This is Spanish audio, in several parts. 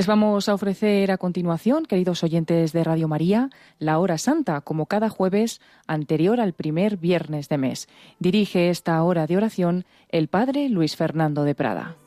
Les vamos a ofrecer a continuación, queridos oyentes de Radio María, la hora santa, como cada jueves anterior al primer viernes de mes. Dirige esta hora de oración el Padre Luis Fernando de Prada.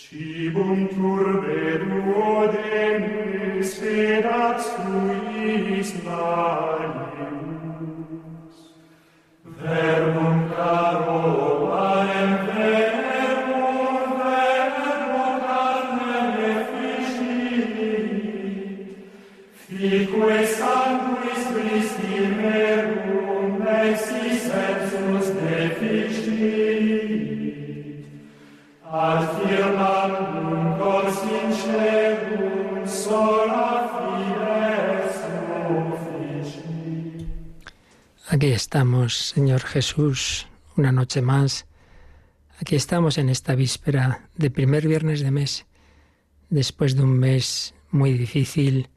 Cibum turbe duodenis fedat suis Señor Jesús, una noche más. Aquí estamos en esta víspera de primer viernes de mes, después de un mes muy difícil,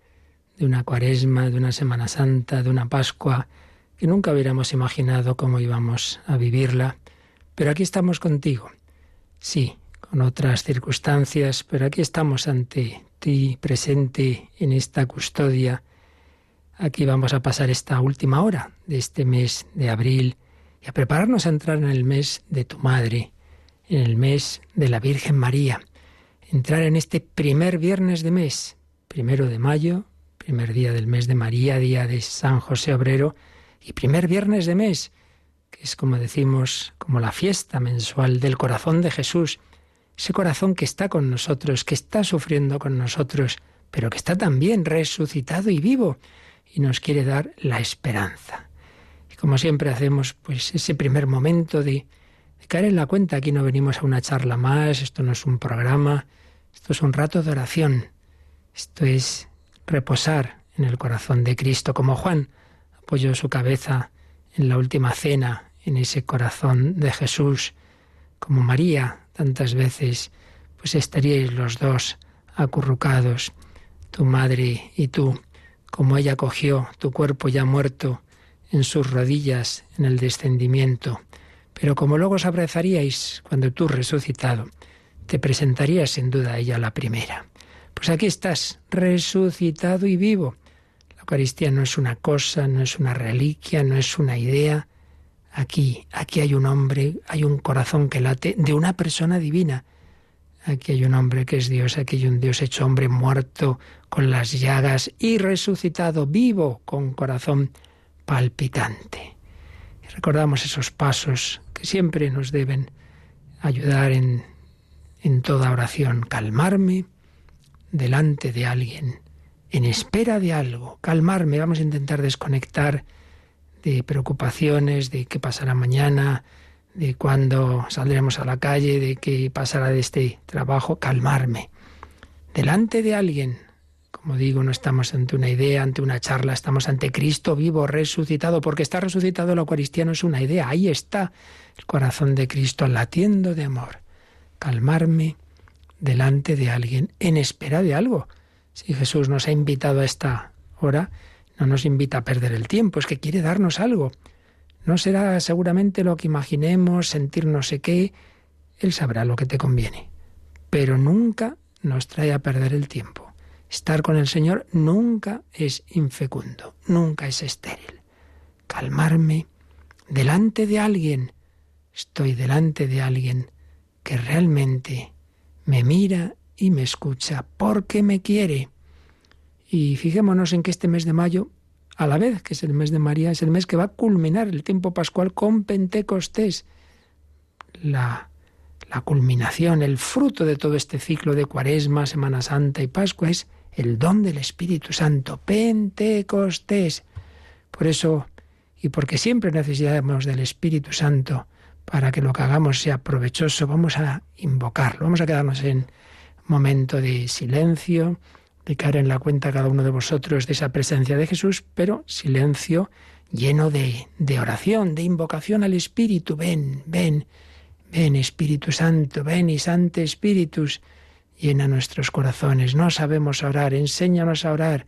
de una cuaresma, de una Semana Santa, de una Pascua, que nunca hubiéramos imaginado cómo íbamos a vivirla. Pero aquí estamos contigo. Sí, con otras circunstancias, pero aquí estamos ante ti, presente en esta custodia Aquí vamos a pasar esta última hora de este mes de abril y a prepararnos a entrar en el mes de tu Madre, en el mes de la Virgen María. Entrar en este primer viernes de mes, primero de mayo, primer día del mes de María, día de San José Obrero, y primer viernes de mes, que es como decimos, como la fiesta mensual del corazón de Jesús, ese corazón que está con nosotros, que está sufriendo con nosotros, pero que está también resucitado y vivo y nos quiere dar la esperanza. Y como siempre hacemos, pues ese primer momento de, caer en la cuenta, aquí no venimos a una charla más, esto no es un programa, esto es un rato de oración, esto es reposar en el corazón de Cristo, como Juan apoyó su cabeza en la última cena, en ese corazón de Jesús, como María tantas veces, pues estaríais los dos acurrucados, tu madre y tú, como ella cogió tu cuerpo ya muerto en sus rodillas en el descendimiento, pero como luego os abrazaríais cuando tú resucitado, te presentarías sin duda ella la primera. Pues aquí estás, resucitado y vivo. La Eucaristía no es una cosa, no es una reliquia, no es una idea. Aquí, aquí hay un hombre, hay un corazón que late de una persona divina. Aquí hay un hombre que es Dios, aquí hay un Dios hecho hombre muerto con las llagas y resucitado vivo con corazón palpitante. Recordamos esos pasos que siempre nos deben ayudar en, en toda oración. Calmarme delante de alguien, en espera de algo. Calmarme, vamos a intentar desconectar de preocupaciones, de qué pasará mañana, de cuándo saldremos a la calle, de qué pasará de este trabajo, calmarme. Delante de alguien, como digo, no estamos ante una idea, ante una charla, estamos ante Cristo vivo, resucitado, porque está resucitado la Eucaristía no es una idea, ahí está el corazón de Cristo latiendo de amor. Calmarme delante de alguien en espera de algo. Si Jesús nos ha invitado a esta hora, no nos invita a perder el tiempo, es que quiere darnos algo No será seguramente lo que imaginemos, sentir no sé qué. Él sabrá lo que te conviene. Pero nunca nos trae a perder el tiempo. Estar con el Señor nunca es infecundo, nunca es estéril. Calmarme delante de alguien. Estoy delante de alguien que realmente me mira y me escucha porque me quiere. Y fijémonos en que este mes de mayo, a la vez que es el mes de María, es el mes que va a culminar el tiempo pascual con Pentecostés. La, la culminación, el fruto de todo este ciclo de Cuaresma, Semana Santa y Pascua es el don del Espíritu Santo, Pentecostés. Por eso, y porque siempre necesitamos del Espíritu Santo para que lo que hagamos sea provechoso, vamos a invocarlo, vamos a quedarnos en momento de silencio, de caer en la cuenta cada uno de vosotros de esa presencia de Jesús, pero silencio lleno de, de oración, de invocación al Espíritu. Ven, ven, ven Espíritu Santo, ven y Santo Espíritus, llena nuestros corazones. No sabemos orar, enséñanos a orar.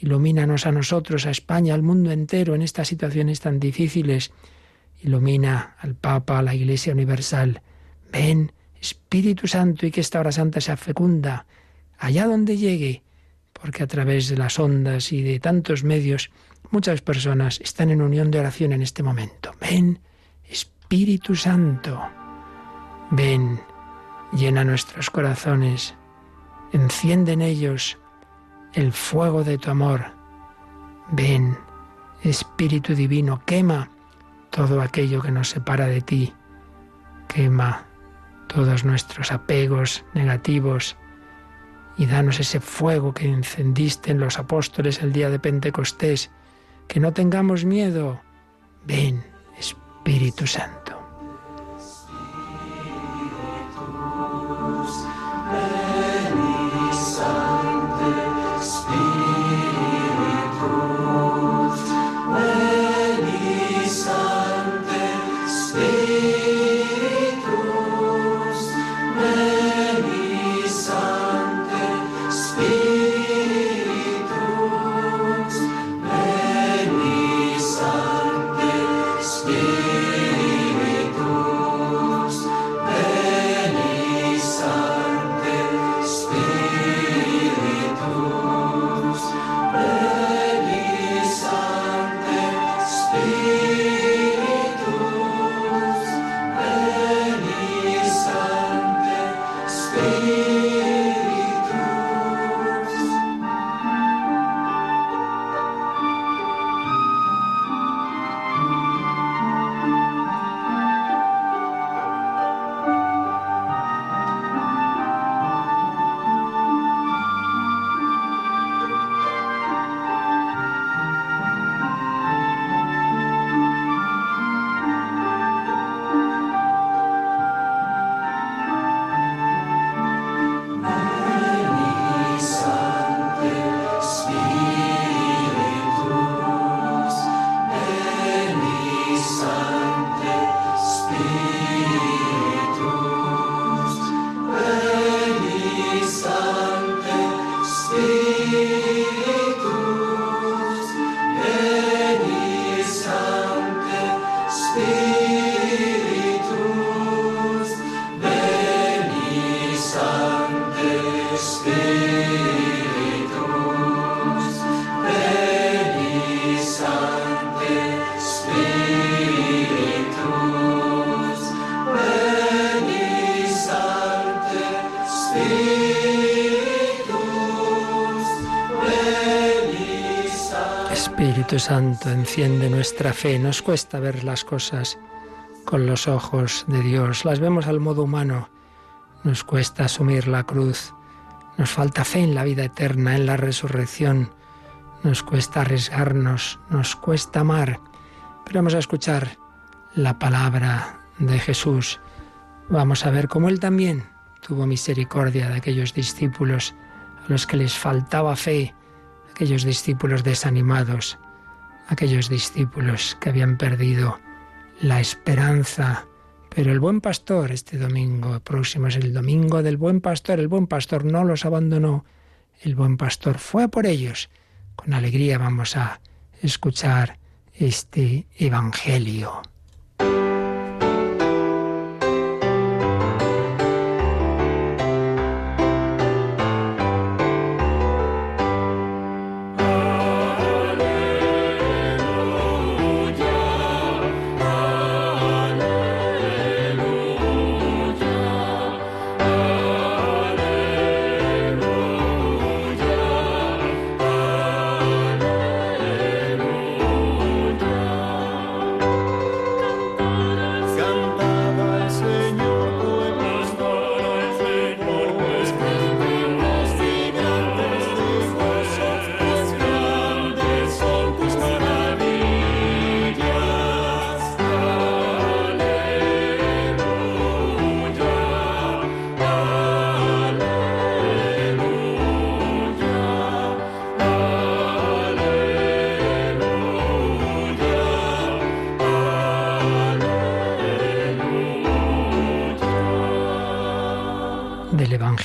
Ilumínanos a nosotros, a España, al mundo entero en estas situaciones tan difíciles. Ilumina al Papa, a la Iglesia Universal. Ven, Espíritu Santo, y que esta hora santa sea fecunda, allá donde llegue, porque a través de las ondas y de tantos medios, muchas personas están en unión de oración en este momento. Ven, Espíritu Santo, ven, llena nuestros corazones, enciende en ellos el fuego de tu amor. Ven, Espíritu Divino, quema todo aquello que nos separa de ti, quema todos nuestros apegos negativos y danos ese fuego que encendiste en los apóstoles el día de Pentecostés, que no tengamos miedo. Ven, Espíritu Santo. Santo enciende nuestra fe. Nos cuesta ver las cosas con los ojos de Dios. Las vemos al modo humano. Nos cuesta asumir la cruz. Nos falta fe en la vida eterna, en la resurrección. Nos cuesta arriesgarnos, nos cuesta amar. Pero vamos a escuchar la palabra de Jesús. Vamos a ver cómo Él también tuvo misericordia de aquellos discípulos a los que les faltaba fe, aquellos discípulos desanimados aquellos discípulos que habían perdido la esperanza. Pero el buen pastor, este domingo próximo es el domingo del buen pastor, el buen pastor no los abandonó, el buen pastor fue por ellos. Con alegría vamos a escuchar este Evangelio.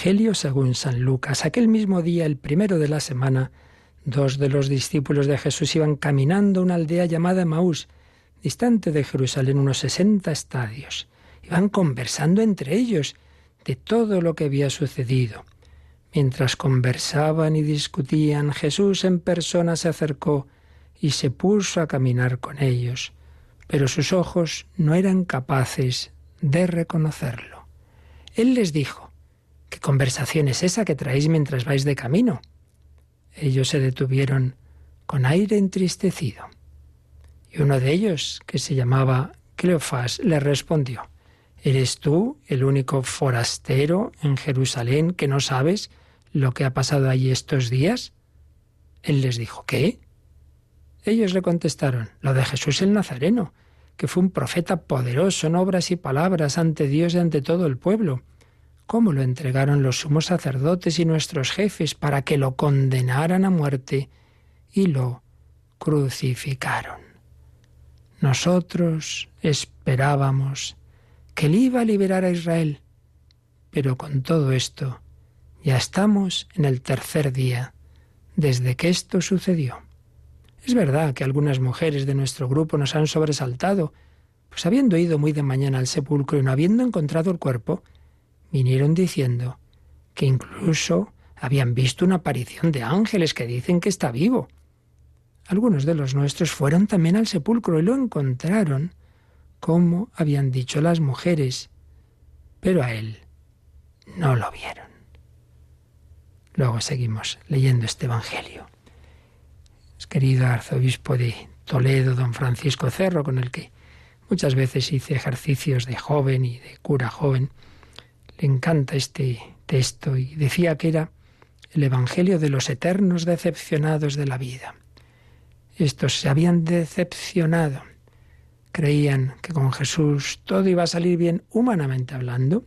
Evangelio según San Lucas. Aquel mismo día, el primero de la semana, dos de los discípulos de Jesús iban caminando a una aldea llamada Maús, distante de Jerusalén unos sesenta estadios. Iban conversando entre ellos de todo lo que había sucedido. Mientras conversaban y discutían, Jesús en persona se acercó y se puso a caminar con ellos, pero sus ojos no eran capaces de reconocerlo. Él les dijo, ¿Qué conversación es esa que traéis mientras vais de camino? Ellos se detuvieron con aire entristecido. Y uno de ellos, que se llamaba Cleofás, le respondió, ¿Eres tú el único forastero en Jerusalén que no sabes lo que ha pasado allí estos días? Él les dijo, ¿qué? Ellos le contestaron, lo de Jesús el Nazareno, que fue un profeta poderoso en obras y palabras ante Dios y ante todo el pueblo cómo lo entregaron los sumos sacerdotes y nuestros jefes para que lo condenaran a muerte y lo crucificaron. Nosotros esperábamos que él iba a liberar a Israel, pero con todo esto ya estamos en el tercer día desde que esto sucedió. Es verdad que algunas mujeres de nuestro grupo nos han sobresaltado, pues habiendo ido muy de mañana al sepulcro y no habiendo encontrado el cuerpo, vinieron diciendo que incluso habían visto una aparición de ángeles que dicen que está vivo. Algunos de los nuestros fueron también al sepulcro y lo encontraron como habían dicho las mujeres, pero a él no lo vieron. Luego seguimos leyendo este Evangelio. querido arzobispo de Toledo, don Francisco Cerro, con el que muchas veces hice ejercicios de joven y de cura joven, le encanta este texto y decía que era el Evangelio de los eternos decepcionados de la vida. Estos se habían decepcionado. Creían que con Jesús todo iba a salir bien humanamente hablando,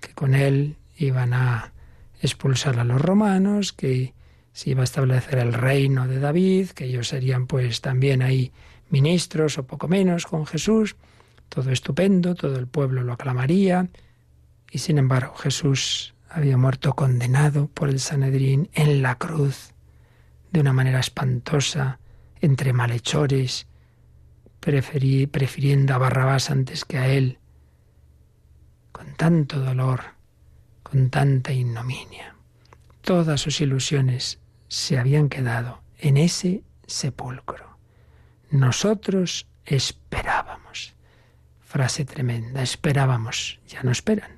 que con él iban a expulsar a los romanos, que se iba a establecer el reino de David, que ellos serían pues también ahí ministros o poco menos con Jesús, todo estupendo, todo el pueblo lo aclamaría, y sin embargo Jesús había muerto condenado por el Sanedrín en la cruz, de una manera espantosa, entre malhechores, prefiriendo a Barrabás antes que a él, con tanto dolor, con tanta ignominia. Todas sus ilusiones se habían quedado en ese sepulcro. Nosotros esperábamos. Frase tremenda, esperábamos, ya no esperan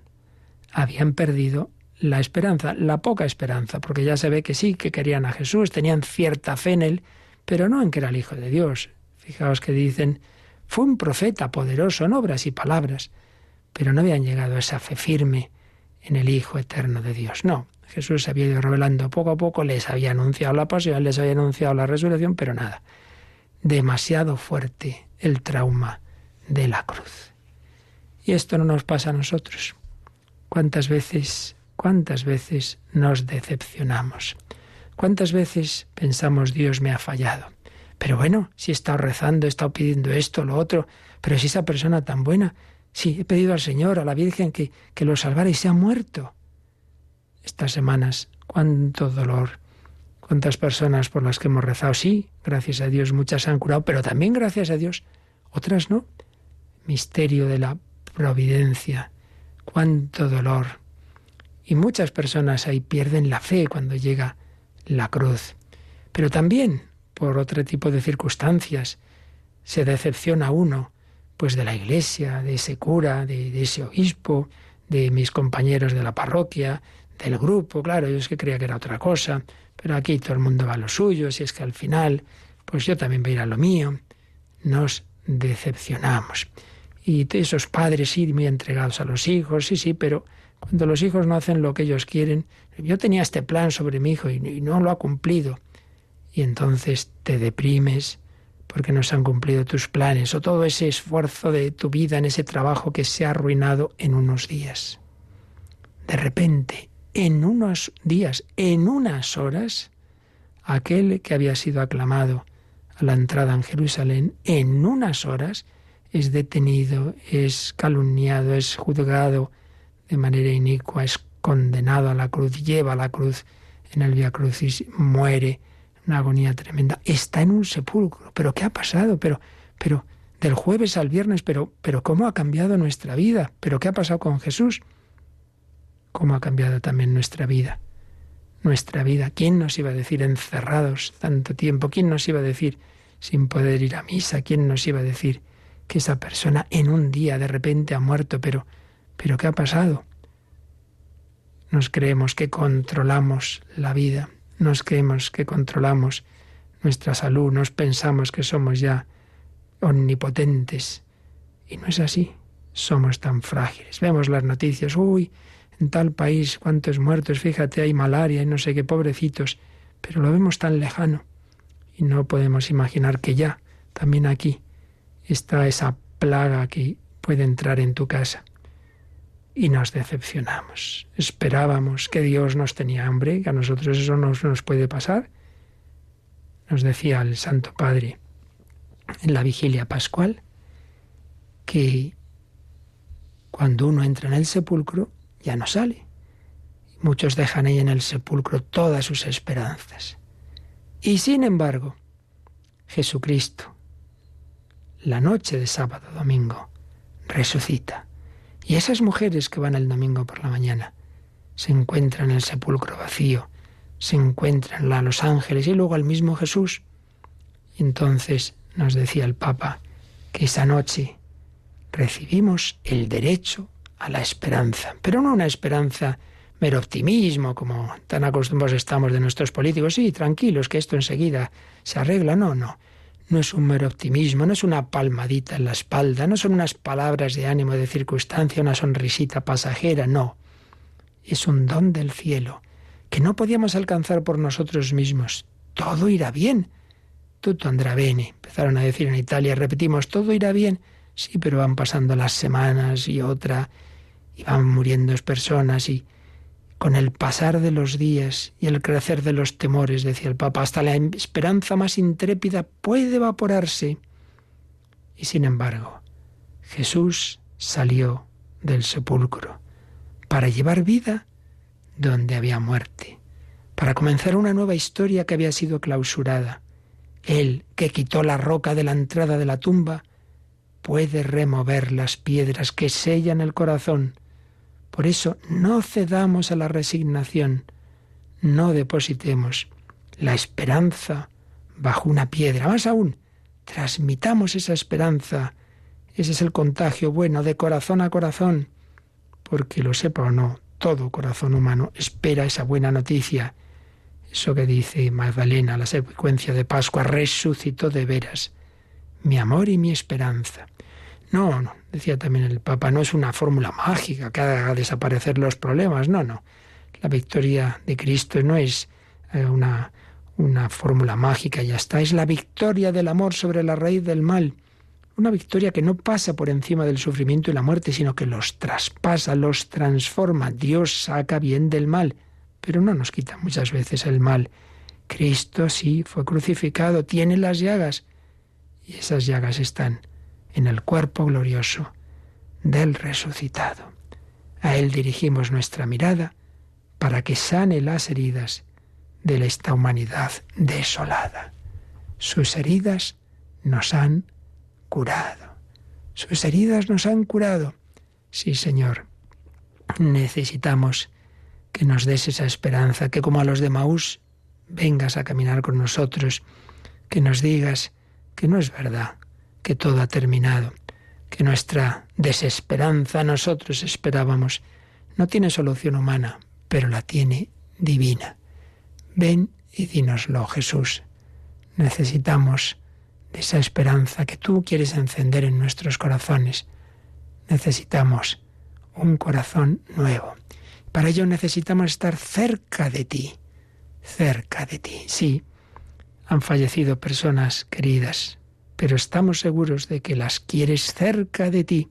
habían perdido la esperanza, la poca esperanza, porque ya se ve que sí, que querían a Jesús, tenían cierta fe en él, pero no en que era el Hijo de Dios. Fijaos que dicen, fue un profeta poderoso en obras y palabras, pero no habían llegado a esa fe firme en el Hijo eterno de Dios. No, Jesús se había ido revelando poco a poco, les había anunciado la pasión, les había anunciado la resurrección, pero nada. Demasiado fuerte el trauma de la cruz. Y esto no nos pasa a nosotros. ¿Cuántas veces, cuántas veces nos decepcionamos? ¿Cuántas veces pensamos Dios me ha fallado? Pero bueno, si he estado rezando, he estado pidiendo esto, lo otro, pero si esa persona tan buena, si he pedido al Señor, a la Virgen, que, que lo salvara y se ha muerto. Estas semanas, cuánto dolor, ¿Cuántas personas por las que hemos rezado? Sí, gracias a Dios muchas se han curado, pero también gracias a Dios otras no. Misterio de la providencia. Cuánto dolor. Y muchas personas ahí pierden la fe cuando llega la cruz. Pero también por otro tipo de circunstancias se decepciona uno, pues de la iglesia, de ese cura, de, ese obispo, de mis compañeros de la parroquia, del grupo, claro, yo es que creía que era otra cosa, pero aquí todo el mundo va a lo suyo, si es que al final, pues yo también voy a ir a lo mío. Nos decepcionamos. Y esos padres sí muy entregados a los hijos, sí, sí, pero cuando los hijos no hacen lo que ellos quieren, yo tenía este plan sobre mi hijo y, y no lo ha cumplido. Y entonces te deprimes porque no se han cumplido tus planes o todo ese esfuerzo de tu vida en ese trabajo que se ha arruinado en unos días. De repente, en unos días, en unas horas, aquel que había sido aclamado a la entrada en Jerusalén, en unas horas es detenido, es calumniado, es juzgado de manera inicua, es condenado a la cruz, lleva la cruz en el Via Crucis, muere, una agonía tremenda, está en un sepulcro. ¿Pero qué ha pasado? Pero, pero, del jueves al viernes, pero, pero ¿cómo ha cambiado nuestra vida? ¿Pero qué ha pasado con Jesús? cómo ha cambiado también nuestra vida. Nuestra vida. ¿Quién nos iba a decir encerrados tanto tiempo? ¿Quién nos iba a decir sin poder ir a misa? ¿Quién nos iba a decir que esa persona en un día de repente ha muerto? Pero, pero ¿qué ha pasado? Nos creemos que controlamos la vida, nos creemos que controlamos nuestra salud, nos pensamos que somos ya omnipotentes. Y no es así, somos tan frágiles. Vemos las noticias, uy, en tal país, cuántos muertos, fíjate, hay malaria y no sé qué, pobrecitos, pero lo vemos tan lejano y no podemos imaginar que ya, también aquí, está esa plaga que puede entrar en tu casa. Y nos decepcionamos. Esperábamos que Dios nos tenía hambre, que a nosotros eso no nos puede pasar. Nos decía el Santo Padre en la vigilia pascual que cuando uno entra en el sepulcro, ya no sale. Muchos dejan ahí en el sepulcro todas sus esperanzas. Y sin embargo, Jesucristo, la noche de sábado domingo, resucita. Y esas mujeres que van el domingo por la mañana se encuentran en el sepulcro vacío, se encuentran a los ángeles y luego al mismo Jesús. Entonces nos decía el Papa que esa noche recibimos el derecho a la esperanza, pero no una esperanza mero optimismo, como tan acostumbrados estamos de nuestros políticos. Sí, tranquilos, que esto enseguida se arregla. No, no. No es un mero optimismo, no es una palmadita en la espalda, no son unas palabras de ánimo de circunstancia, una sonrisita pasajera, no. Es un don del cielo, que no podíamos alcanzar por nosotros mismos. Todo irá bien. Tutto andrá bene. Empezaron a decir en Italia, repetimos, todo irá bien. Sí, pero van pasando las semanas y otra, y van muriendo personas y con el pasar de los días y el crecer de los temores, decía el Papa, hasta la esperanza más intrépida puede evaporarse. Y sin embargo, Jesús salió del sepulcro para llevar vida donde había muerte, para comenzar una nueva historia que había sido clausurada. Él, que quitó la roca de la entrada de la tumba, puede remover las piedras que sellan el corazón por eso no cedamos a la resignación, no depositemos la esperanza bajo una piedra. Más aún, transmitamos esa esperanza. Ese es el contagio bueno de corazón a corazón. Porque lo sepa o no, todo corazón humano espera esa buena noticia. Eso que dice Magdalena, la secuencia de Pascua, resucitó de veras mi amor y mi esperanza. No, no, decía también el Papa, no es una fórmula mágica que haga desaparecer los problemas, no, no. La victoria de Cristo no es eh, una, una fórmula mágica, ya está, es la victoria del amor sobre la raíz del mal. Una victoria que no pasa por encima del sufrimiento y la muerte, sino que los traspasa, los transforma. Dios saca bien del mal, pero no nos quita muchas veces el mal. Cristo sí fue crucificado, tiene las llagas, y esas llagas están en el cuerpo glorioso del resucitado. A Él dirigimos nuestra mirada para que sane las heridas de esta humanidad desolada. Sus heridas nos han curado. Sus heridas nos han curado. Sí, Señor, necesitamos que nos des esa esperanza, que como a los de Maús vengas a caminar con nosotros, que nos digas que no es verdad, que todo ha terminado, que nuestra desesperanza nosotros esperábamos no tiene solución humana, pero la tiene divina. Ven y dínoslo, Jesús. Necesitamos de esa esperanza que tú quieres encender en nuestros corazones. Necesitamos un corazón nuevo. Para ello necesitamos estar cerca de ti, cerca de ti. Sí, han fallecido personas queridas, pero estamos seguros de que las quieres cerca de ti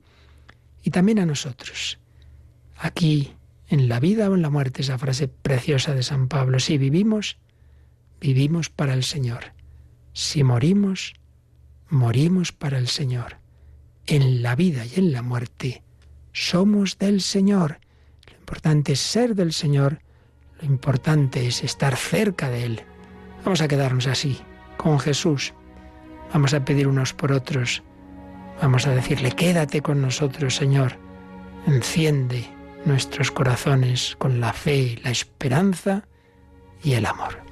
y también a nosotros. Aquí, en la vida o en la muerte, esa frase preciosa de San Pablo, si vivimos, vivimos para el Señor. Si morimos, morimos para el Señor. En la vida y en la muerte somos del Señor. Lo importante es ser del Señor, lo importante es estar cerca de Él. Vamos a quedarnos así, con Jesús. Vamos a pedir unos por otros. Vamos a decirle, quédate con nosotros, Señor. Enciende nuestros corazones con la fe, la esperanza y el amor.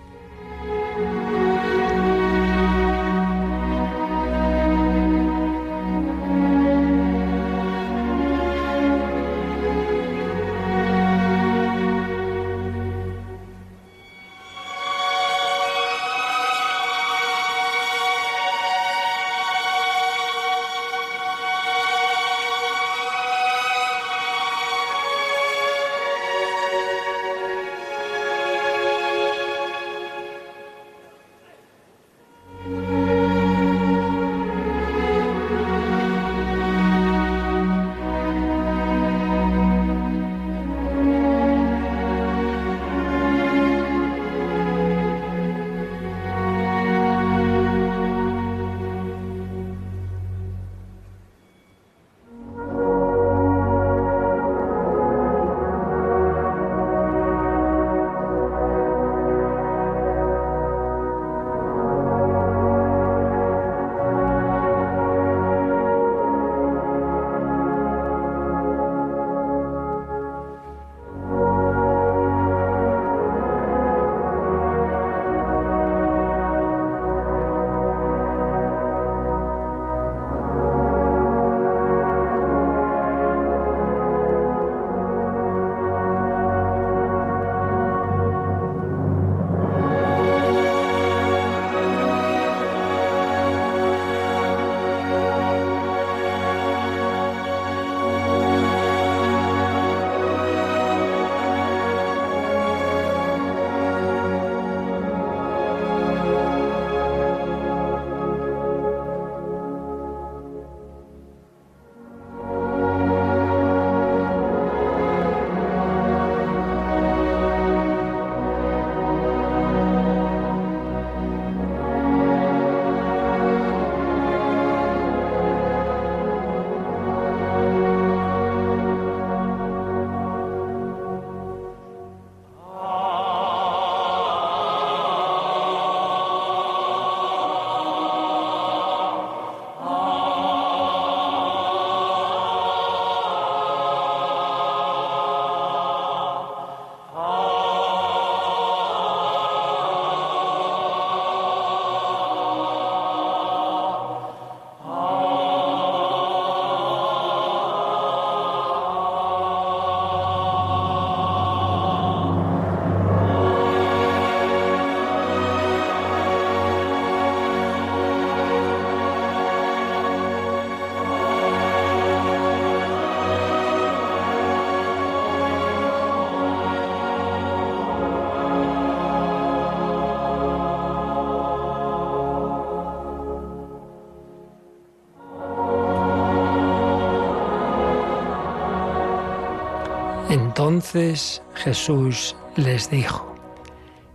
Entonces Jesús les dijo,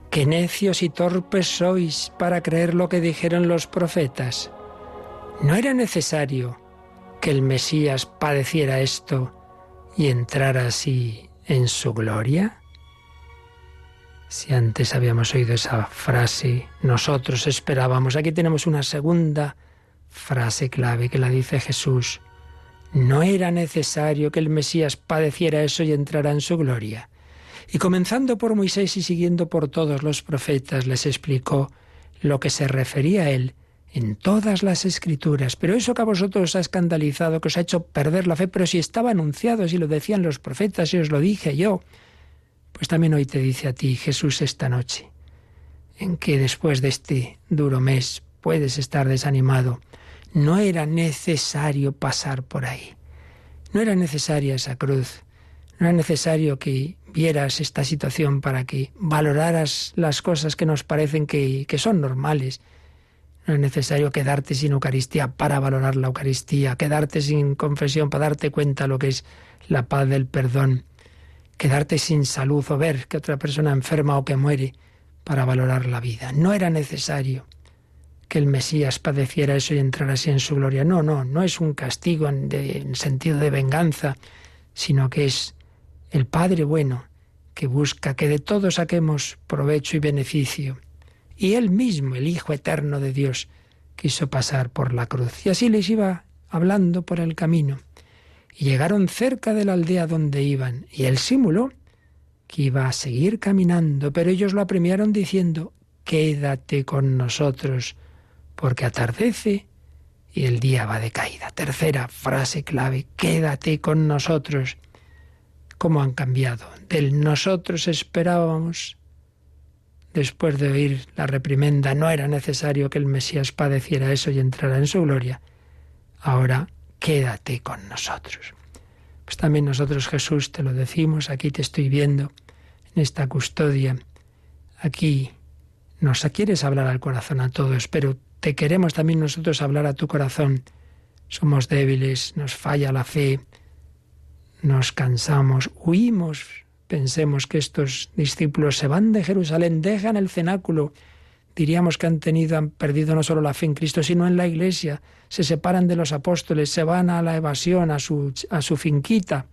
Qué necios y torpes sois para creer lo que dijeron los profetas. ¿No era necesario que el Mesías padeciera esto y entrara así en su gloria? Si antes habíamos oído esa frase, nosotros esperábamos, aquí tenemos una segunda frase clave que la dice Jesús. No era necesario que el Mesías padeciera eso y entrara en su gloria. Y comenzando por Moisés y siguiendo por todos los profetas, les explicó lo que se refería a él en todas las escrituras. Pero eso que a vosotros os ha escandalizado, que os ha hecho perder la fe, pero si estaba anunciado, si lo decían los profetas, y os lo dije yo, pues también hoy te dice a ti Jesús esta noche, en que después de este duro mes puedes estar desanimado. No era necesario pasar por ahí. No era necesaria esa cruz. No era necesario que vieras esta situación para que valoraras las cosas que nos parecen que, que son normales no es necesario quedarte sin Eucaristía para valorar la Eucaristía, quedarte sin confesión para darte cuenta lo que es la paz del perdón, quedarte sin salud o ver que otra persona enferma o que muere para valorar la vida. No era necesario que el Mesías padeciera eso y entrara así en su gloria. No, no, no es un castigo en, en sentido de venganza, sino que es el Padre bueno que busca que de todo saquemos provecho y beneficio y él mismo, el Hijo Eterno de Dios, quiso pasar por la cruz. Y así les iba hablando por el camino. Y llegaron cerca de la aldea donde iban, y él simuló que iba a seguir caminando, pero ellos lo apremiaron diciendo, Quédate con nosotros, porque atardece y el día va de caída. Tercera frase clave, quédate con nosotros. ¿Cómo han cambiado? Del nosotros esperábamos después de oír la reprimenda, no era necesario que el Mesías padeciera eso y entrara en su gloria. Ahora quédate con nosotros. Pues también nosotros, Jesús, te lo decimos, aquí te estoy viendo, en esta custodia. Aquí nos quieres hablar al corazón a todos, pero te queremos también nosotros hablar a tu corazón. Somos débiles, nos falla la fe, nos cansamos, huimos Pensemos que estos discípulos se van de Jerusalén, dejan el cenáculo. Diríamos que han tenido, han perdido no solo la fe en Cristo, sino en la Iglesia. Se separan de los apóstoles, se van a la evasión, a su, a su finquita.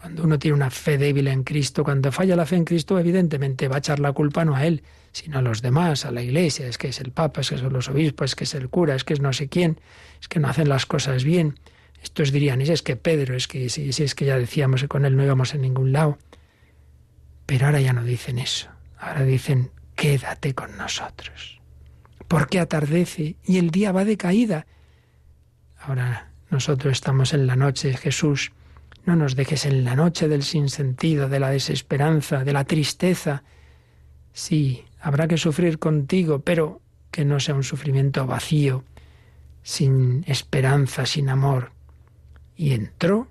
Cuando uno tiene una fe débil en Cristo, cuando falla la fe en Cristo, evidentemente va a echar la culpa no a él, sino a los demás, a la Iglesia. Es que es el Papa, es que son los obispos, es que es el cura, es que es no sé quién, es que no hacen las cosas bien. Estos dirían, es que Pedro, es que si, si es que ya decíamos que con él no íbamos a ningún lado. Pero ahora ya no dicen eso. Ahora dicen, quédate con nosotros. Porque atardece y el día va de caída. Ahora nosotros estamos en la noche, Jesús. No nos dejes en la noche del sinsentido, de la desesperanza, de la tristeza. Sí, habrá que sufrir contigo, pero que no sea un sufrimiento vacío, sin esperanza, sin amor. Y entró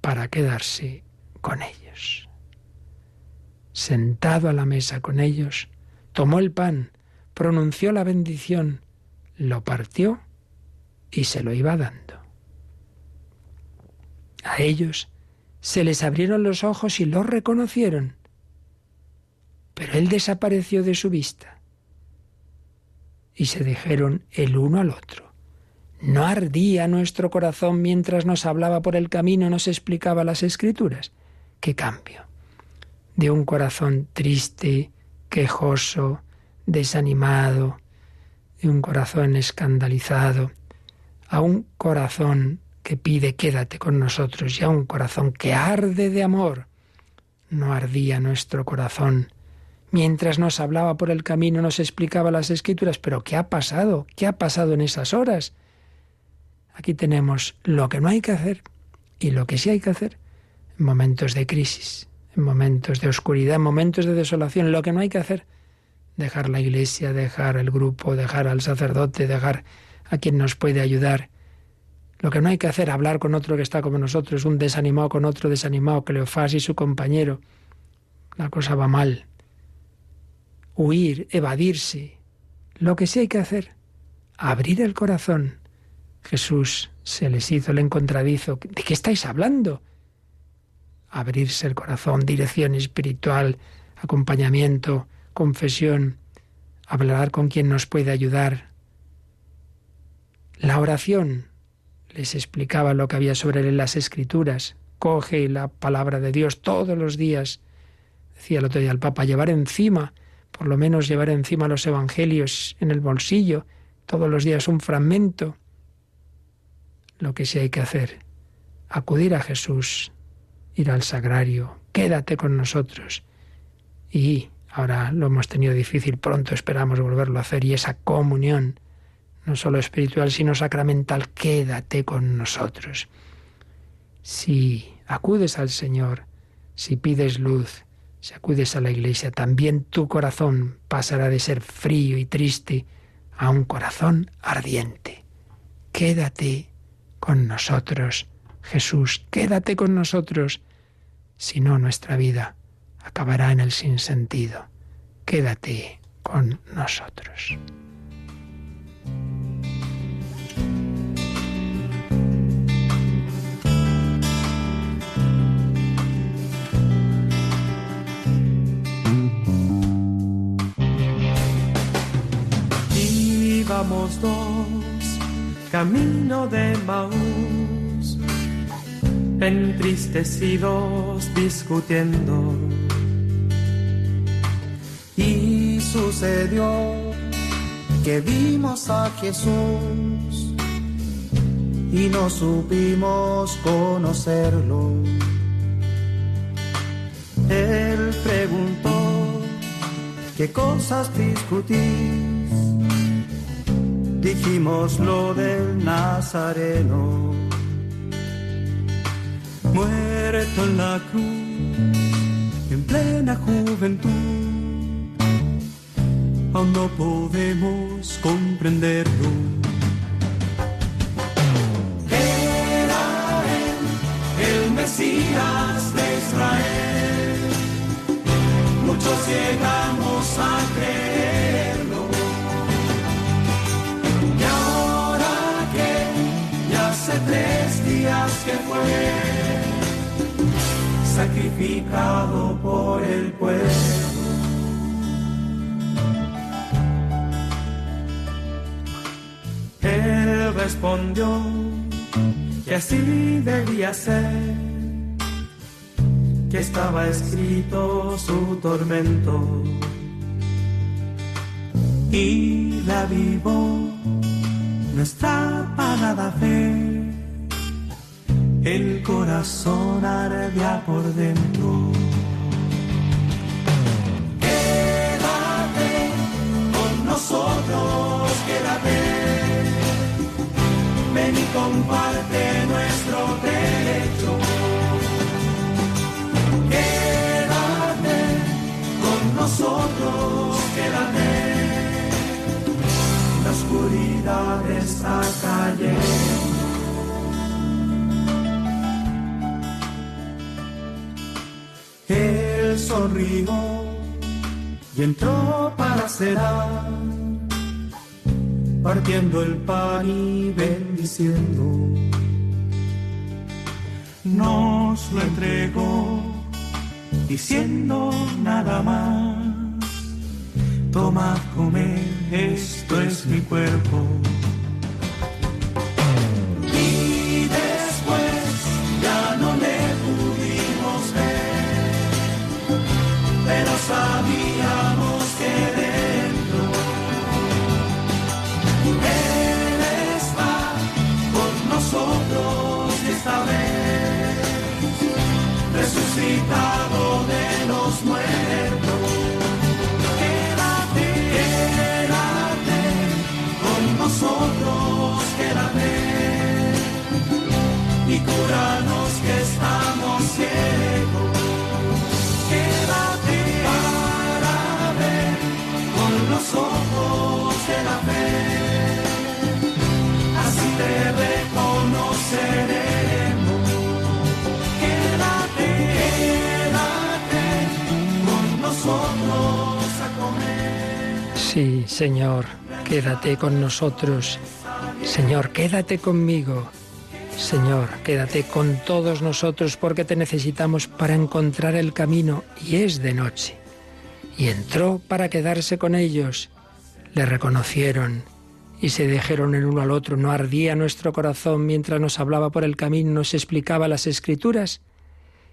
para quedarse con ellos sentado a la mesa con ellos, tomó el pan, pronunció la bendición, lo partió y se lo iba dando. A ellos se les abrieron los ojos y lo reconocieron, pero él desapareció de su vista. Y se dijeron el uno al otro. ¿No ardía nuestro corazón mientras nos hablaba por el camino y nos explicaba las escrituras? ¡Qué cambio! de un corazón triste, quejoso, desanimado, de un corazón escandalizado, a un corazón que pide quédate con nosotros y a un corazón que arde de amor. No ardía nuestro corazón. Mientras nos hablaba por el camino, nos explicaba las escrituras, pero ¿qué ha pasado? ¿Qué ha pasado en esas horas? Aquí tenemos lo que no hay que hacer y lo que sí hay que hacer en momentos de crisis, en momentos de oscuridad, en momentos de desolación, lo que no hay que hacer, dejar la iglesia, dejar el grupo, dejar al sacerdote, dejar a quien nos puede ayudar. Lo que no hay que hacer, hablar con otro que está como nosotros, un desanimado con otro desanimado, Cleofás y su compañero. La cosa va mal. Huir, evadirse. Lo que sí hay que hacer, abrir el corazón. Jesús se les hizo el encontradizo. ¿De qué estáis hablando? abrirse el corazón, dirección espiritual, acompañamiento, confesión, hablar con quien nos puede ayudar. La oración, les explicaba lo que había sobre él en las escrituras. Coge la palabra de Dios todos los días, decía el otro día el Papa, llevar encima, por lo menos llevar encima los evangelios en el bolsillo, todos los días un fragmento. Lo que sí hay que hacer, acudir a Jesús, ir al sagrario, quédate con nosotros. Y ahora lo hemos tenido difícil, pronto esperamos volverlo a hacer y esa comunión, no solo espiritual, sino sacramental, quédate con nosotros. Si acudes al Señor, si pides luz, si acudes a la iglesia, también tu corazón pasará de ser frío y triste a un corazón ardiente. Quédate con nosotros, Jesús, quédate con nosotros, si no nuestra vida acabará en el sinsentido. Quédate con nosotros. Íbamos dos, camino de Maús, entristecidos discutiendo. Y sucedió que vimos a Jesús y no supimos conocerlo. Él preguntó, ¿qué cosas discutir? Dijimos lo del Nazareno, muerto en la cruz, en plena juventud, aún no podemos comprenderlo. Era él, el Mesías de Israel, muchos llegamos a creer tres días que fue sacrificado por el pueblo. Él respondió que así debía ser, que estaba escrito su tormento y la vivó nuestra pagada fe el corazón ardía por dentro. Quédate con nosotros, quédate. Ven y comparte nuestro derecho. Quédate con nosotros, quédate. La oscuridad está cayendo. Él sonrió y entró para cenar, partiendo el pan y bendiciendo. Nos lo entregó diciendo nada más. Toma, comer, esto es mi cuerpo Señor, quédate con nosotros. Señor, quédate conmigo. Señor, quédate con todos nosotros porque te necesitamos para encontrar el camino y es de noche y entró para quedarse con ellos. Le reconocieron y se dijeron el uno al otro, ¿no ardía nuestro corazón mientras nos hablaba por el camino, nos explicaba las escrituras?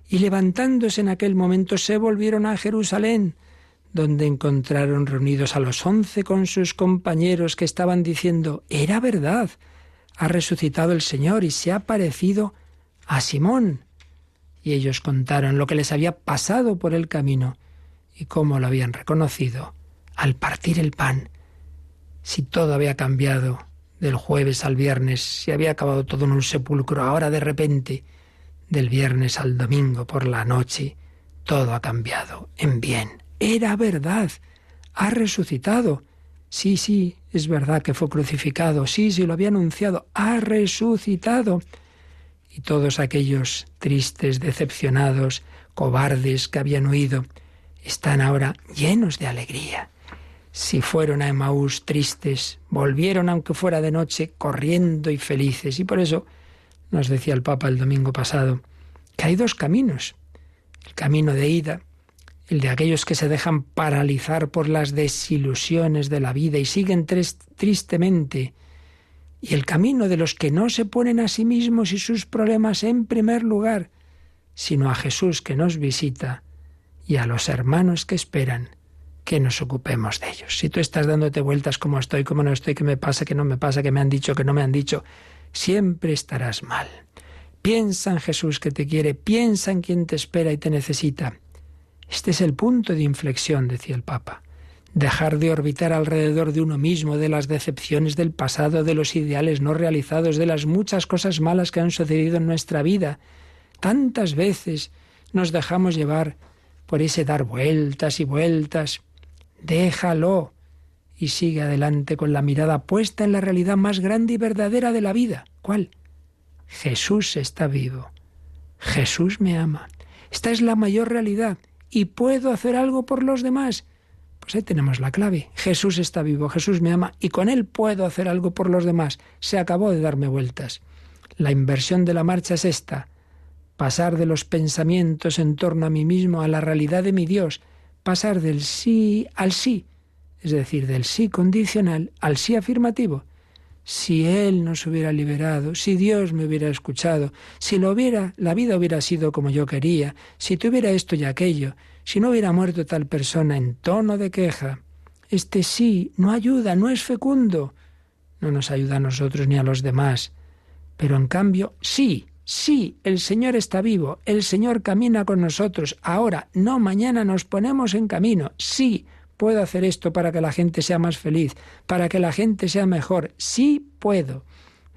Y levantándose en aquel momento se volvieron a Jerusalén, donde encontraron reunidos a los once con sus compañeros que estaban diciendo, era verdad, ha resucitado el Señor y se ha parecido a Simón. Y ellos contaron lo que les había pasado por el camino y cómo lo habían reconocido al partir el pan. Si todo había cambiado del jueves al viernes, si había acabado todo en un sepulcro, ahora de repente, del viernes al domingo por la noche, todo ha cambiado en bien. Era verdad. Ha resucitado. Sí, sí, es verdad que fue crucificado. Sí, sí, lo había anunciado. Ha resucitado. Y todos aquellos tristes, decepcionados, cobardes que habían huido, están ahora llenos de alegría. Si fueron a Emaús tristes, volvieron aunque fuera de noche, corriendo y felices. Y por eso nos decía el Papa el domingo pasado que hay dos caminos. El camino de ida, el de aquellos que se dejan paralizar por las desilusiones de la vida y siguen tristemente, y el camino de los que no se ponen a sí mismos y sus problemas en primer lugar, sino a Jesús que nos visita y a los hermanos que esperan que nos ocupemos de ellos. Si tú estás dándote vueltas como estoy, como no estoy, qué me pasa, qué no me pasa, qué me han dicho, qué no me han dicho, siempre estarás mal. Piensa en Jesús que te quiere, piensa en quien te espera y te necesita. Este es el punto de inflexión, decía el Papa. Dejar de orbitar alrededor de uno mismo, de las decepciones del pasado, de los ideales no realizados, de las muchas cosas malas que han sucedido en nuestra vida. Tantas veces nos dejamos llevar por ese dar vueltas y vueltas. Déjalo y sigue adelante con la mirada puesta en la realidad más grande y verdadera de la vida. ¿Cuál? Jesús está vivo. Jesús me ama. Esta es la mayor realidad y puedo hacer algo por los demás. Pues ahí tenemos la clave. Jesús está vivo, Jesús me ama y con Él puedo hacer algo por los demás. Se acabó de darme vueltas. La inversión de la marcha es esta. Pasar de los pensamientos en torno a mí mismo a la realidad de mi Dios. Pasar del sí al sí. Es decir, del sí condicional al sí afirmativo si Él nos hubiera liberado, si Dios me hubiera escuchado, si lo hubiera, la vida hubiera sido como yo quería, si tuviera esto y aquello, si no hubiera muerto tal persona en tono de queja. Este sí no ayuda, no es fecundo. No nos ayuda a nosotros ni a los demás. Pero en cambio, sí, sí, el Señor está vivo, el Señor camina con nosotros. Ahora, no mañana nos ponemos en camino. Sí, puedo hacer esto para que la gente sea más feliz, para que la gente sea mejor. Sí puedo.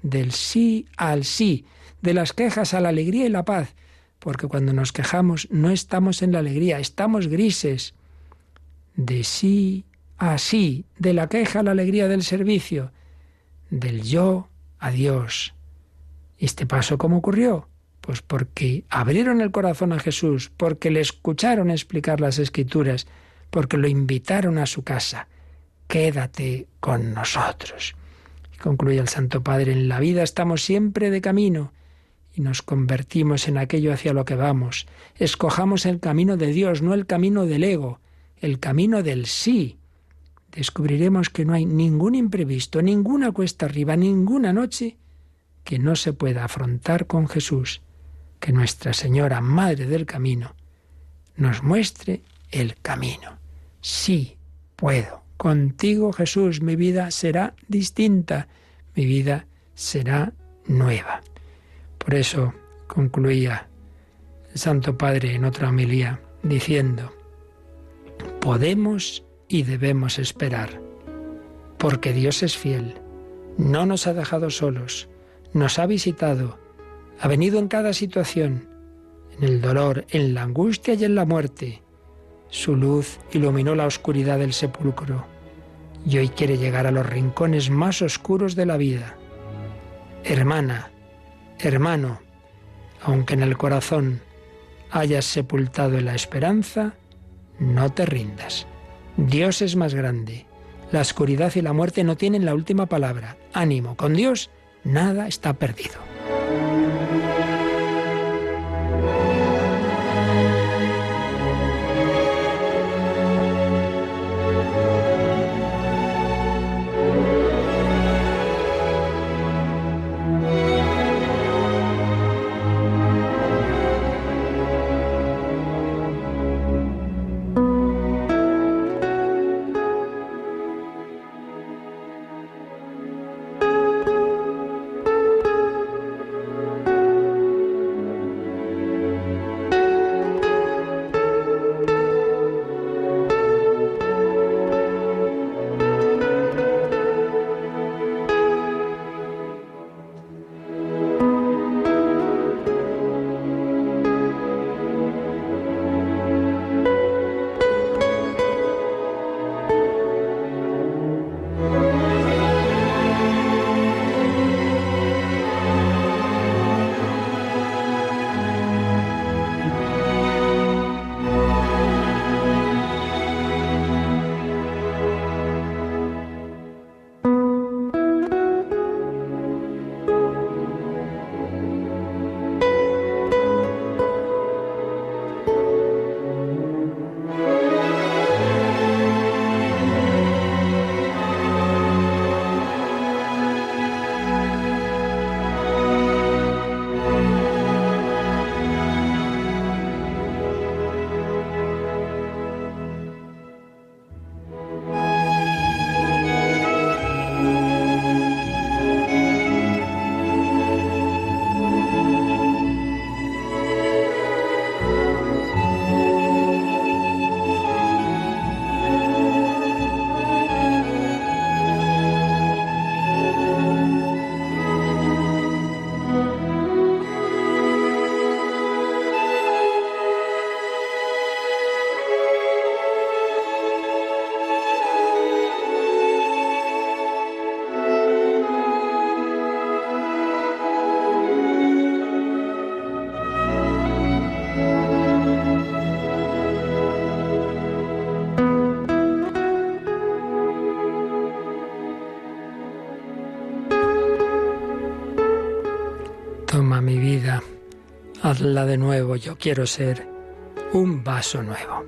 Del sí al sí, de las quejas a la alegría y la paz, porque cuando nos quejamos no estamos en la alegría, estamos grises. De sí a sí, de la queja a la alegría del servicio, del yo a Dios. ¿Este paso cómo ocurrió? Pues porque abrieron el corazón a Jesús, porque le escucharon explicar las escrituras, porque lo invitaron a su casa. Quédate con nosotros. Y concluye el Santo Padre, en la vida estamos siempre de camino y nos convertimos en aquello hacia lo que vamos. Escojamos el camino de Dios, no el camino del ego, el camino del sí. Descubriremos que no hay ningún imprevisto, ninguna cuesta arriba, ninguna noche que no se pueda afrontar con Jesús, que Nuestra Señora, Madre del Camino, nos muestre el camino. Sí, puedo. Contigo, Jesús, mi vida será distinta, mi vida será nueva. Por eso concluía el Santo Padre en otra homilía diciendo, podemos y debemos esperar, porque Dios es fiel, no nos ha dejado solos, nos ha visitado, ha venido en cada situación, en el dolor, en la angustia y en la muerte, su luz iluminó la oscuridad del sepulcro y hoy quiere llegar a los rincones más oscuros de la vida. Hermana, hermano, aunque en el corazón hayas sepultado la esperanza, no te rindas. Dios es más grande. La oscuridad y la muerte no tienen la última palabra. Ánimo, con Dios nada está perdido. Hazla de nuevo, yo quiero ser un vaso nuevo.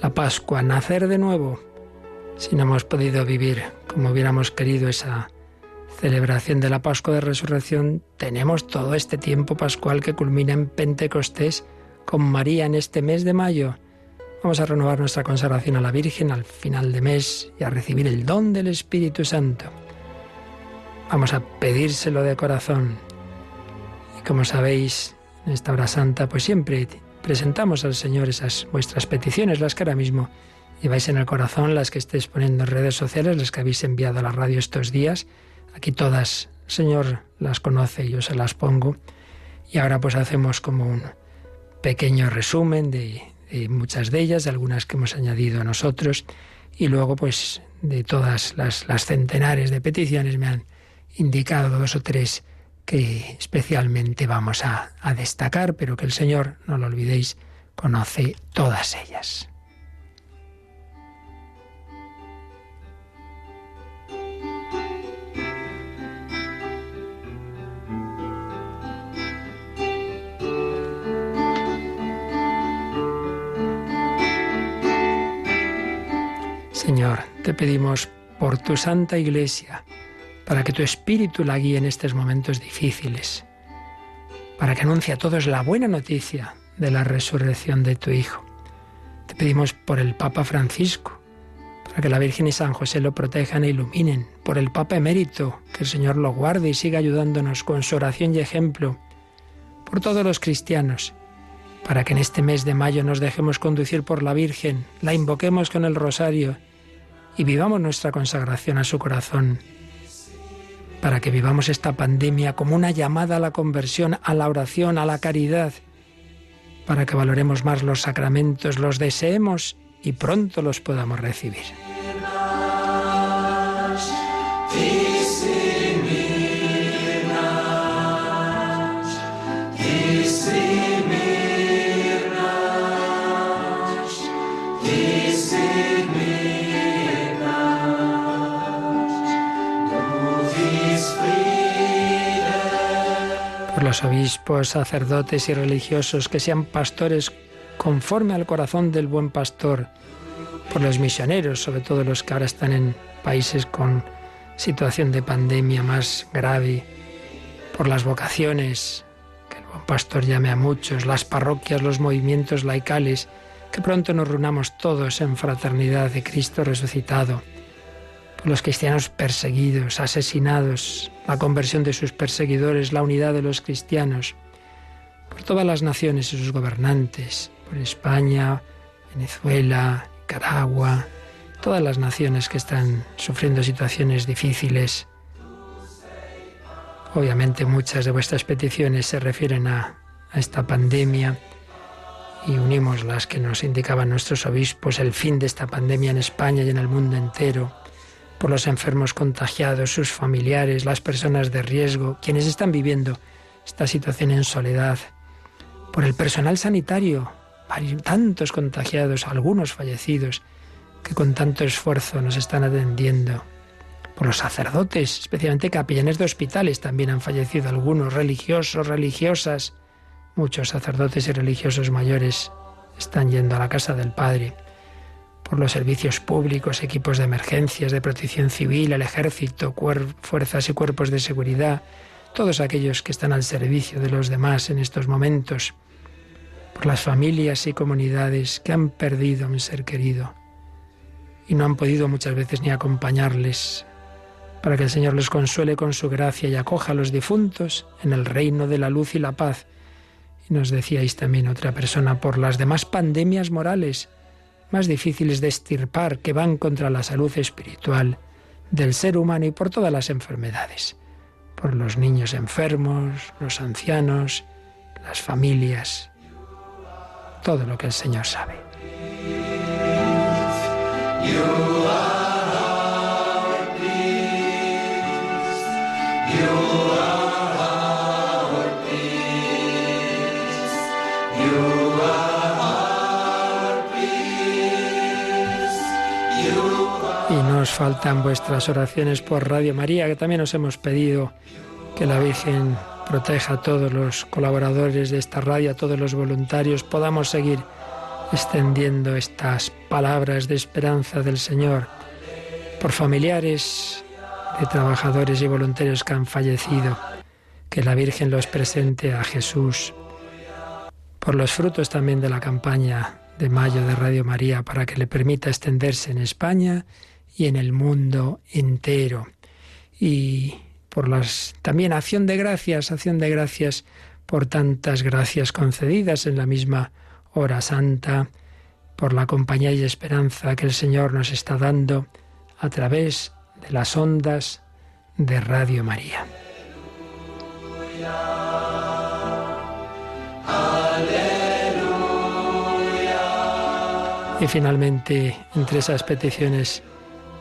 La Pascua, nacer de nuevo. Si no hemos podido vivir como hubiéramos querido esa celebración de la Pascua de Resurrección, tenemos todo este tiempo pascual que culmina en Pentecostés con María en este mes de mayo. Vamos a renovar nuestra consagración a la Virgen al final de mes y a recibir el don del Espíritu Santo. Vamos a pedírselo de corazón. Y como sabéis, en esta hora santa, pues siempre presentamos al Señor esas vuestras peticiones, las que ahora mismo lleváis en el corazón, las que estéis poniendo en redes sociales, las que habéis enviado a la radio estos días. Aquí todas, Señor las conoce y yo se las pongo. Y ahora pues hacemos como un pequeño resumen de, muchas de ellas, de algunas que hemos añadido a nosotros. Y luego pues de todas las, centenares de peticiones me han indicado dos o tres que especialmente vamos a destacar, pero que el Señor, no lo olvidéis, conoce todas ellas. Señor, te pedimos por tu santa iglesia, para que tu espíritu la guíe en estos momentos difíciles, para que anuncie a todos la buena noticia de la resurrección de tu Hijo. Te pedimos por el Papa Francisco, para que la Virgen y San José lo protejan e iluminen, por el Papa emérito, que el Señor lo guarde y siga ayudándonos con su oración y ejemplo, por todos los cristianos, para que en este mes de mayo nos dejemos conducir por la Virgen, la invoquemos con el rosario y vivamos nuestra consagración a su corazón, para que vivamos esta pandemia como una llamada a la conversión, a la oración, a la caridad, para que valoremos más los sacramentos, los deseemos y pronto los podamos recibir. Los obispos, sacerdotes y religiosos que sean pastores conforme al corazón del buen pastor, por los misioneros, sobre todo los que ahora están en países con situación de pandemia más grave, por las vocaciones, que el buen pastor llame a muchos, las parroquias, los movimientos laicales, que pronto nos reunamos todos en fraternidad de Cristo resucitado los cristianos perseguidos, asesinados, la conversión de sus perseguidores, la unidad de los cristianos, por todas las naciones y sus gobernantes, por España, Venezuela, Nicaragua, todas las naciones que están sufriendo situaciones difíciles. Obviamente muchas de vuestras peticiones se refieren a, a esta pandemia y unimos las que nos indicaban nuestros obispos, el fin de esta pandemia en España y en el mundo entero por los enfermos contagiados, sus familiares, las personas de riesgo, quienes están viviendo esta situación en soledad, por el personal sanitario, tantos contagiados, algunos fallecidos, que con tanto esfuerzo nos están atendiendo, por los sacerdotes, especialmente capellanes de hospitales, también han fallecido algunos, religiosos, religiosas, muchos sacerdotes y religiosos mayores están yendo a la casa del Padre por los servicios públicos, equipos de emergencias, de protección civil, el ejército, fuerzas y cuerpos de seguridad, todos aquellos que están al servicio de los demás en estos momentos, por las familias y comunidades que han perdido a un ser querido y no han podido muchas veces ni acompañarles, para que el Señor les consuele con su gracia y acoja a los difuntos en el reino de la luz y la paz. Y nos decíais también otra persona, por las demás pandemias morales, más difíciles de estirpar que van contra la salud espiritual del ser humano y por todas las enfermedades, por los niños enfermos, los ancianos, las familias, todo lo que el Señor sabe. Faltan vuestras oraciones por Radio María, que también os hemos pedido que la Virgen proteja a todos los colaboradores de esta radio, a todos los voluntarios, podamos seguir extendiendo estas palabras de esperanza del Señor por familiares de trabajadores y voluntarios que han fallecido, que la Virgen los presente a Jesús, por los frutos también de la campaña de mayo de Radio María para que le permita extenderse en España y en el mundo entero. Y por las también acción de gracias, acción de gracias por tantas gracias concedidas en la misma hora santa, por la compañía y esperanza que el Señor nos está dando a través de las ondas de Radio María. Y finalmente, entre esas peticiones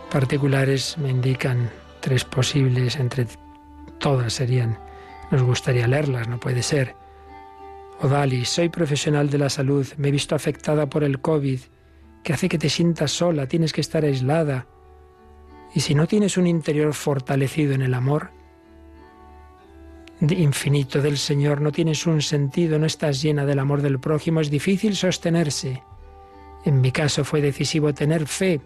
particulares me indican tres posibles, entre todas serían, nos gustaría leerlas, no puede ser. Odali, soy profesional de la salud, me he visto afectada por el COVID, que hace que te sientas sola, tienes que estar aislada. Y si no tienes un interior fortalecido en el amor infinito del Señor, no tienes un sentido, no estás llena del amor del prójimo, es difícil sostenerse. En mi caso fue decisivo tener fe,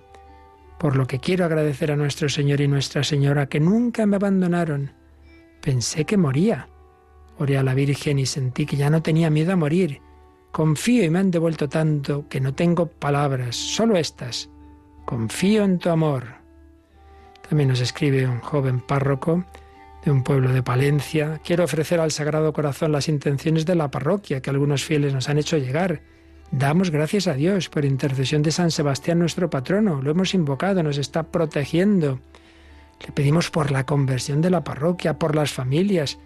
por lo que quiero agradecer a nuestro Señor y Nuestra Señora que nunca me abandonaron. Pensé que moría. Oré a la Virgen y sentí que ya no tenía miedo a morir. Confío y me han devuelto tanto que no tengo palabras, solo estas. Confío en tu amor. También nos escribe un joven párroco de un pueblo de Palencia. Quiero ofrecer al Sagrado Corazón las intenciones de la parroquia que algunos fieles nos han hecho llegar. Damos gracias a Dios por intercesión de San Sebastián nuestro patrono. Lo hemos invocado, nos está protegiendo. Le pedimos por la conversión de la parroquia, por las familias,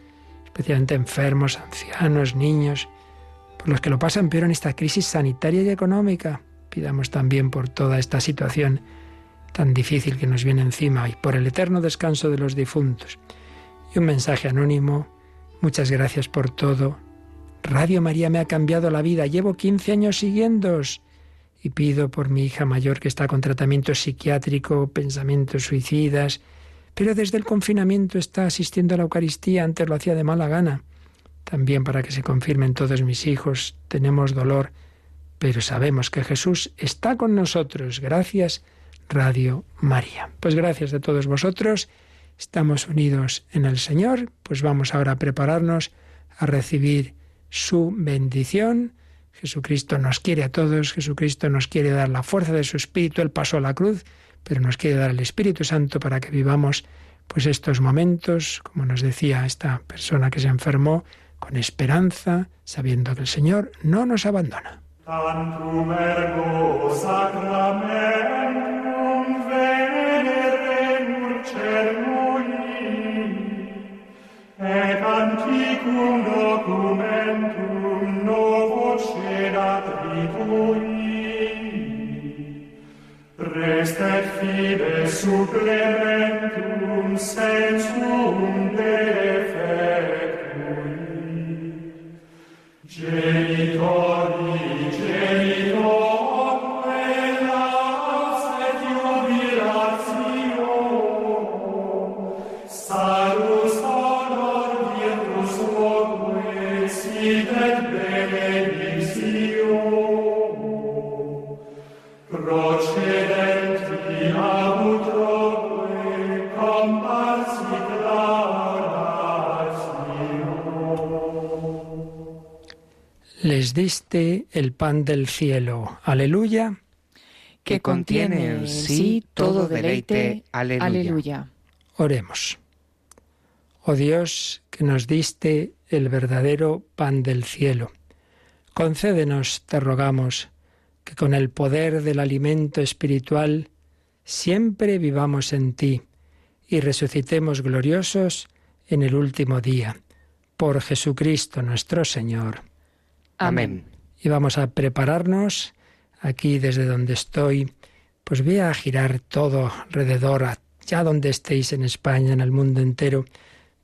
especialmente enfermos, ancianos, niños, por los que lo pasan peor en esta crisis sanitaria y económica. Pidamos también por toda esta situación tan difícil que nos viene encima y por el eterno descanso de los difuntos. Y un mensaje anónimo. Muchas gracias por todo. Radio María me ha cambiado la vida. Llevo 15 años siguiéndos. Y pido por mi hija mayor que está con tratamiento psiquiátrico, pensamientos suicidas, pero desde el confinamiento está asistiendo a la Eucaristía, antes lo hacía de mala gana. También para que se confirmen todos mis hijos, tenemos dolor, pero sabemos que Jesús está con nosotros. Gracias, Radio María. Pues gracias a todos vosotros. Estamos unidos en el Señor, pues vamos ahora a prepararnos a recibir su bendición. Jesucristo nos quiere a todos, Jesucristo nos quiere dar la fuerza de su Espíritu, Él pasó a la cruz, pero nos quiere dar el Espíritu Santo para que vivamos pues estos momentos, como nos decía esta persona que se enfermó, con esperanza, sabiendo que el Señor no nos abandona. et antiquum documentum novo cedat vitui. Restet fides supplementum sensum diste el pan del cielo. Aleluya. Que contiene en sí todo deleite. Aleluya. Oremos. Oh Dios, que nos diste el verdadero pan del cielo. Concédenos, te rogamos, que con el poder del alimento espiritual siempre vivamos en ti y resucitemos gloriosos en el último día. Por Jesucristo nuestro Señor. Amén. Y vamos a prepararnos aquí desde donde estoy. Pues voy a girar todo alrededor, ya donde estéis en España, en el mundo entero.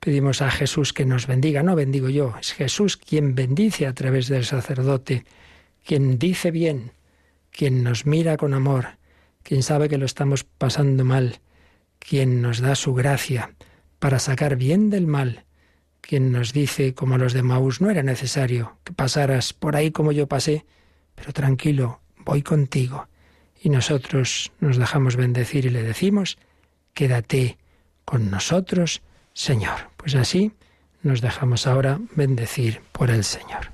Pedimos a Jesús que nos bendiga. No bendigo yo, es Jesús quien bendice a través del sacerdote, quien dice bien, quien nos mira con amor, quien sabe que lo estamos pasando mal, quien nos da su gracia para sacar bien del mal, quien nos dice, como los de Maús, no era necesario que pasaras por ahí como yo pasé, pero tranquilo, voy contigo. Y nosotros nos dejamos bendecir y le decimos, quédate con nosotros, Señor. Pues así nos dejamos ahora bendecir por el Señor.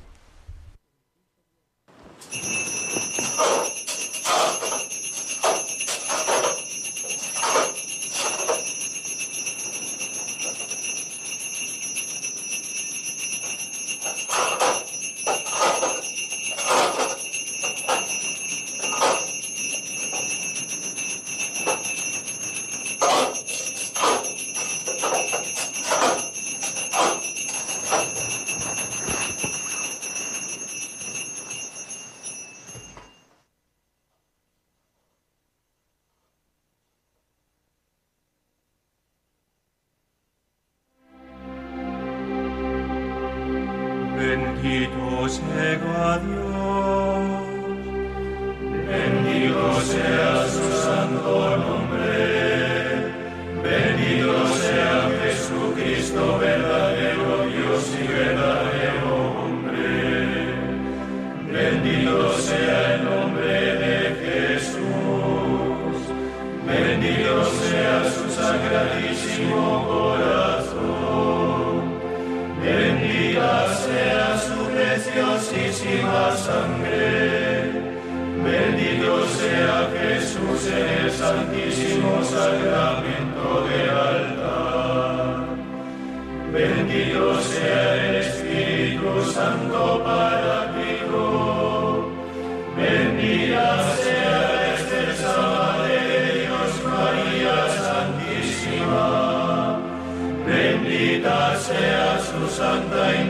sea su santa intención.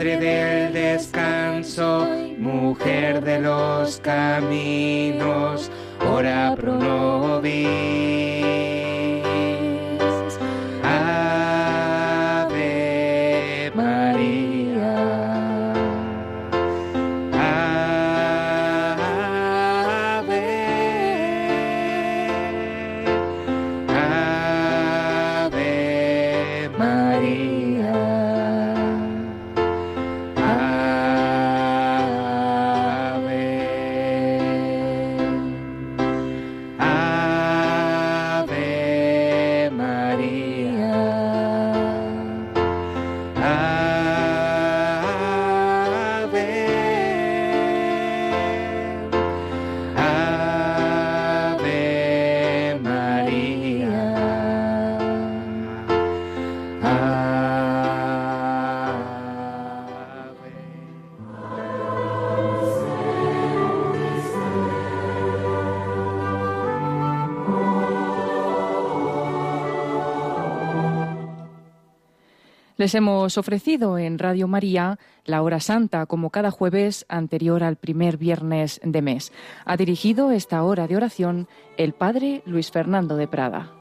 madre del descanso, mujer de los caminos, ora pro nobis. Les hemos ofrecido en Radio María la hora santa, como cada jueves anterior al primer viernes de mes. Ha dirigido esta hora de oración el Padre Luis Fernando de Prada.